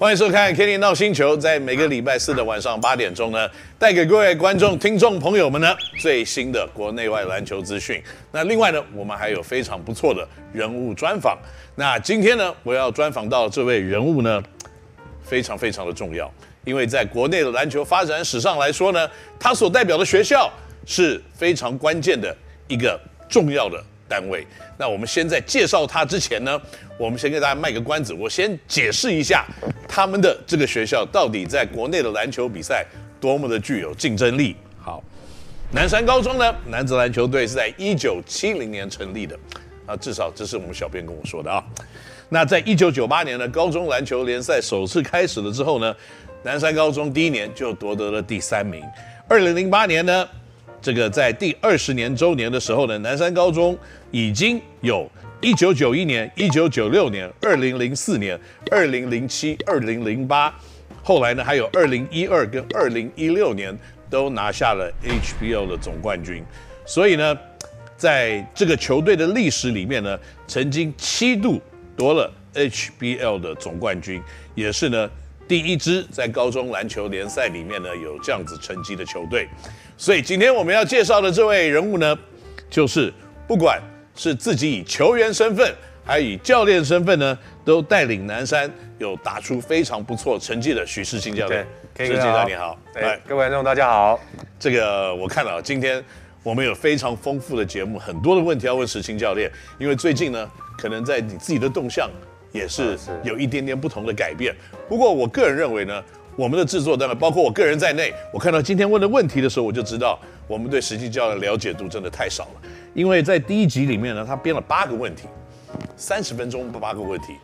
欢迎收看《Kenny 闹星球》，在每个礼拜四的晚上八点钟呢，带给各位观众、听众朋友们呢最新的国内外篮球资讯。那另外呢，我们还有非常不错的人物专访。那今天呢，我要专访到这位人物呢，非常非常的重要，因为在国内的篮球发展史上来说呢，他所代表的学校是非常关键的一个重要的单位。那我们先在介绍他之前呢，我们先给大家卖个关子，我先解释一下他们的这个学校到底在国内的篮球比赛多么的具有竞争力。好，南山高中呢，男子篮球队是在一九七零年成立的，啊，至少这是我们小编跟我说的啊。那在一九九八年呢，高中篮球联赛首次开始了之后呢，南山高中第一年就夺得了第三名。二零零八年呢，这个在第二十年周年的时候呢，南山高中已经有1991年、1996年、2004年、2007、2008，后来呢还有2012跟2016年都拿下了 HBL 的总冠军，所以呢，在这个球队的历史里面呢，曾经七度夺了 HBL 的总冠军，也是呢。第一支在高中篮球联赛里面呢有这样子成绩的球队，所以今天我们要介绍的这位人物呢，就是不管是自己以球员身份，还以教练身份呢，都带领南山有打出非常不错成绩的许世清教练。许世清教练你好，哎，各位观众大家好。这个我看了，今天我们有非常丰富的节目，很多的问题要问世清教练，因为最近呢，可能在你自己的动向。也是有一点点不同的改变，不过我个人认为呢，我们的制作单位，包括我个人在内，我看到今天问的问题的时候，我就知道我们对实际教育的了解度真的太少了。因为在第一集里面呢，他编了八个问题，三十分钟八个问题，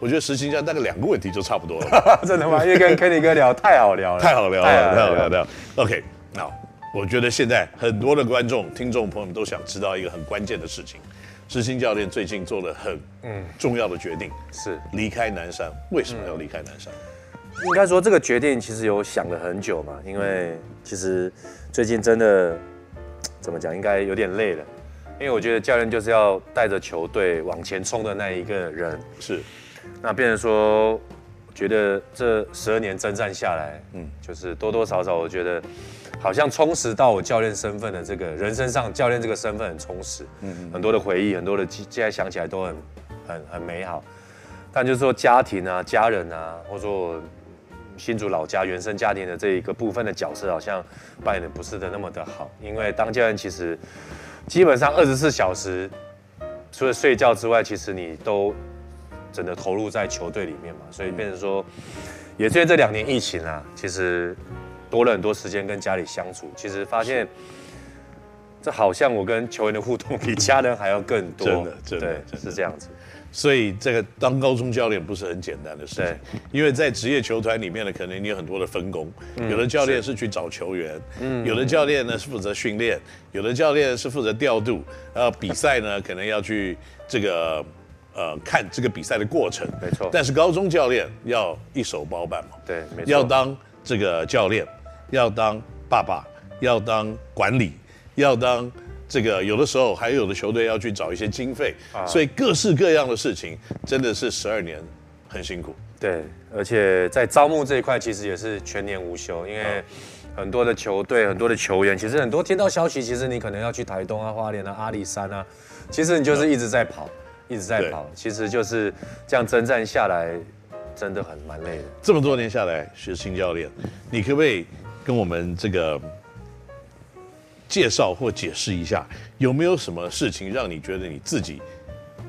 我觉得世清教练大概两个问题就差不多了。真的吗？因为跟 Kenny 哥聊太好聊了，太好聊了，太好聊了。OK，那我觉得现在很多的观众、听众朋友们都想知道一个很关键的事情。世清教练最近做了很嗯重要的决定，是离开南山。为什么要离开南山？应该说这个决定其实有想了很久嘛，因为其实最近真的怎么讲，应该有点累了。因为我觉得教练就是要带着球队往前冲的那一个人。是，那变成说，觉得这十二年征战下来，嗯，就是多多少少我觉得。好像充实到我教练身份的这个人身上，教练这个身份很充实，嗯，嗯，很多的回忆，很多的现在想起来都很很很美好。但就是说家庭啊、家人啊，或者说新竹老家原生家庭的这一个部分的角色，好像扮演的不是的那么的好。因为当教练其实基本上二十四小时，除了睡觉之外，其实你都整个投入在球队里面嘛，所以变成说，也最近这两年疫情啊，其实。多了很多时间跟家里相处，其实发现这好像我跟球员的互动比 家人还要更多。真的，真的，对，真的是这样子。所以这个当高中教练不是很简单的事情，因为在职业球团里面呢，可能你有很多的分工，嗯、有的教练是去找球员，嗯，有的教练呢是负责训练，有的教练是负责调度，然后比赛呢可能要去这个呃看这个比赛的过程，没错。但是高中教练要一手包办嘛，对，没错。要当这个教练。要当爸爸，要当管理，要当这个，有的时候还有的球队要去找一些经费，啊、所以各式各样的事情真的是十二年很辛苦。对，而且在招募这一块其实也是全年无休，因为很多的球队、很多的球员，其实很多听到消息，其实你可能要去台东啊、花莲啊、阿里山啊，其实你就是一直在跑，一直在跑，其实就是这样征战下来，真的很蛮累的。这么多年下来，学新教练，你可不可以？跟我们这个介绍或解释一下，有没有什么事情让你觉得你自己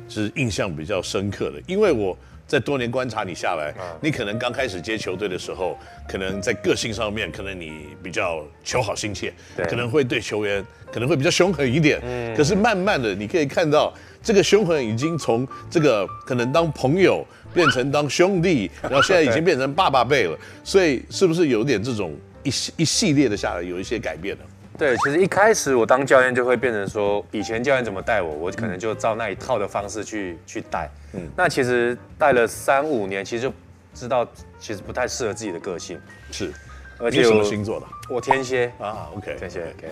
是印象比较深刻的？因为我在多年观察你下来，你可能刚开始接球队的时候，可能在个性上面，可能你比较求好心切，可能会对球员可能会比较凶狠一点。嗯。可是慢慢的，你可以看到这个凶狠已经从这个可能当朋友变成当兄弟，然后现在已经变成爸爸辈了。所以是不是有点这种？一系一系列的下来有一些改变了。对，其实一开始我当教练就会变成说，以前教练怎么带我，我可能就照那一套的方式去去带。嗯，那其实带了三五年，其实就知道其实不太适合自己的个性。是，而且什么星座的？我天蝎啊，OK，天蝎，OK。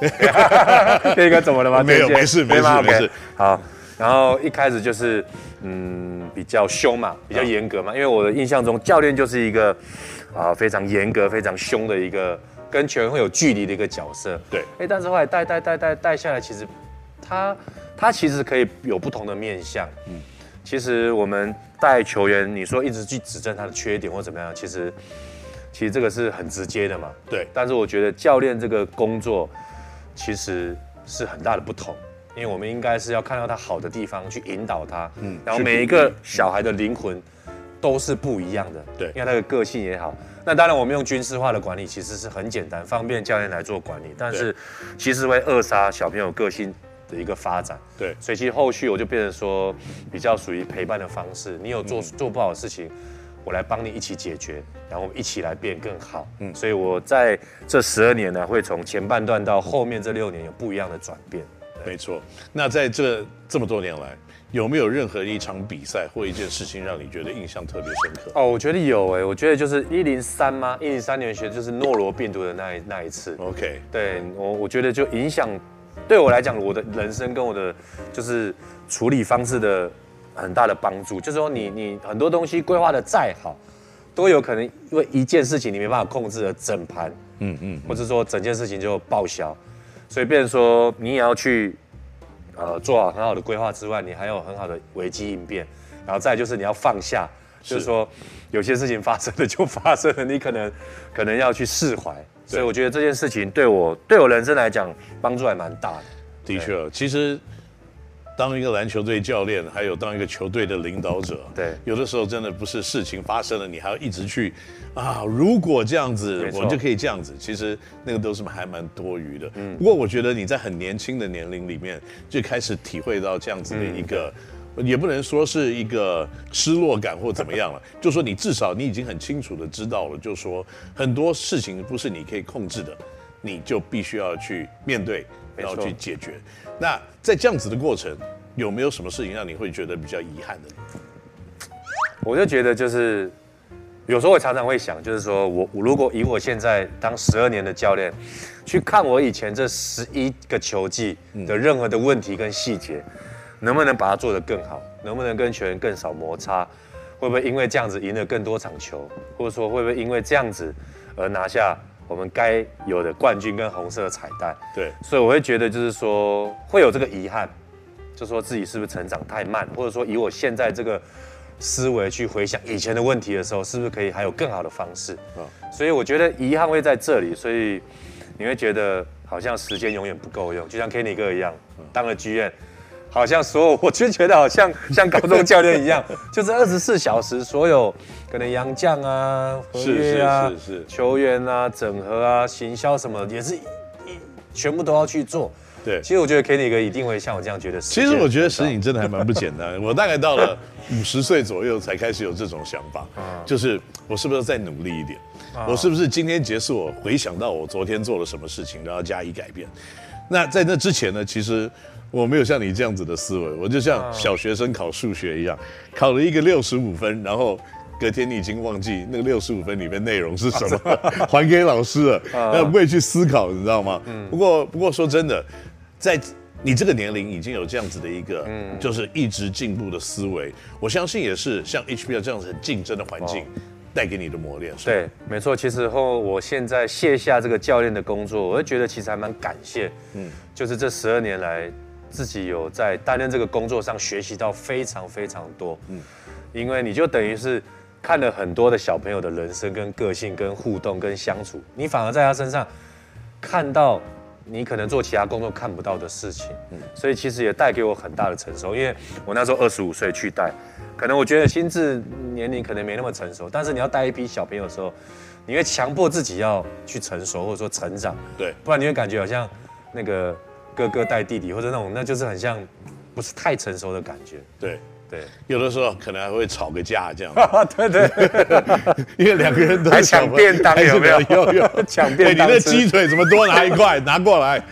这个怎么了吗？没有，没事，没事，没事。好，然后一开始就是嗯比较凶嘛，比较严格嘛，因为我的印象中教练就是一个啊非常严格、非常凶的一个跟球员会有距离的一个角色。对，哎，但是后来带带带带带下来，其实他他其实可以有不同的面相。嗯，其实我们带球员，你说一直去指正他的缺点或怎么样，其实。其实这个是很直接的嘛，对。但是我觉得教练这个工作其实是很大的不同，因为我们应该是要看到他好的地方去引导他，嗯。然后每一个小孩的灵魂都是不一样的，对。因为他的个性也好，那当然我们用军事化的管理其实是很简单，方便教练来做管理，但是其实会扼杀小朋友个性的一个发展，对。所以其实后续我就变成说比较属于陪伴的方式，你有做做不好的事情。我来帮你一起解决，然后我们一起来变更好。嗯，所以我在这十二年呢，会从前半段到后面这六年有不一样的转变。没错。那在这这么多年来，有没有任何一场比赛或一件事情让你觉得印象特别深刻？哦，我觉得有哎，我觉得就是一零三吗？一零三年学就是诺罗病毒的那一那一次。OK，对我我觉得就影响对我来讲，我的人生跟我的就是处理方式的。很大的帮助，就是说你你很多东西规划的再好，都有可能因为一件事情你没办法控制的整盘，嗯嗯，或者说整件事情就报销，所以变成说你也要去，呃，做好很好的规划之外，你还有很好的危机应变，然后再就是你要放下，就是说有些事情发生了就发生了，你可能 可能要去释怀，所以我觉得这件事情对我对我人生来讲帮助还蛮大的。的确，其实。当一个篮球队教练，还有当一个球队的领导者，对，有的时候真的不是事情发生了，你还要一直去啊，如果这样子，我们就可以这样子。其实那个都是还蛮多余的。嗯，不过我觉得你在很年轻的年龄里面就开始体会到这样子的一个，也不能说是一个失落感或怎么样了，就说你至少你已经很清楚的知道了，就说很多事情不是你可以控制的，你就必须要去面对。然后去解决。那在这样子的过程，有没有什么事情让你会觉得比较遗憾的？我就觉得就是，有时候我常常会想，就是说我如果以我现在当十二年的教练，去看我以前这十一个球季的任何的问题跟细节，能不能把它做得更好？能不能跟球员更少摩擦？会不会因为这样子赢了更多场球？或者说会不会因为这样子而拿下？我们该有的冠军跟红色的彩带，对，所以我会觉得就是说会有这个遗憾，就说自己是不是成长太慢，或者说以我现在这个思维去回想以前的问题的时候，是不是可以还有更好的方式？啊，所以我觉得遗憾会在这里，所以你会觉得好像时间永远不够用，就像 Kenny 哥一样，当了剧院。好像所有，我就觉得好像 像高中教练一样，就是二十四小时，所有可能洋将啊、合约啊、是是是是球员啊、整合啊、行销什么，也是一全部都要去做。对，其实我觉得 Kenny 哥一定会像我这样觉得。其实我觉得石颖真的还蛮不简单。我大概到了五十岁左右才开始有这种想法，就是我是不是要再努力一点？我是不是今天结束，我回想到我昨天做了什么事情，然后加以改变？那在那之前呢，其实。我没有像你这样子的思维，我就像小学生考数学一样，考了一个六十五分，然后隔天你已经忘记那个六十五分里面内容是什么，还给老师了，那不会去思考，你知道吗？不过不过说真的，在你这个年龄已经有这样子的一个，就是一直进步的思维，我相信也是像 HBL 这样子很竞争的环境带给你的磨练。对，没错。其实后我现在卸下这个教练的工作，我就觉得其实还蛮感谢，嗯，就是这十二年来。自己有在担任这个工作上学习到非常非常多，嗯，因为你就等于是看了很多的小朋友的人生跟个性跟互动跟相处，你反而在他身上看到你可能做其他工作看不到的事情，嗯，所以其实也带给我很大的成熟，因为我那时候二十五岁去带，可能我觉得心智年龄可能没那么成熟，但是你要带一批小朋友的时候，你会强迫自己要去成熟或者说成长，对，不然你会感觉好像那个。哥哥带弟弟，或者那种，那就是很像，不是太成熟的感觉。对对，有的时候可能还会吵个架这样。对 对，因为两个人都还抢便当，有没有？有有 抢便当。你那鸡腿怎么多拿一块？拿过来。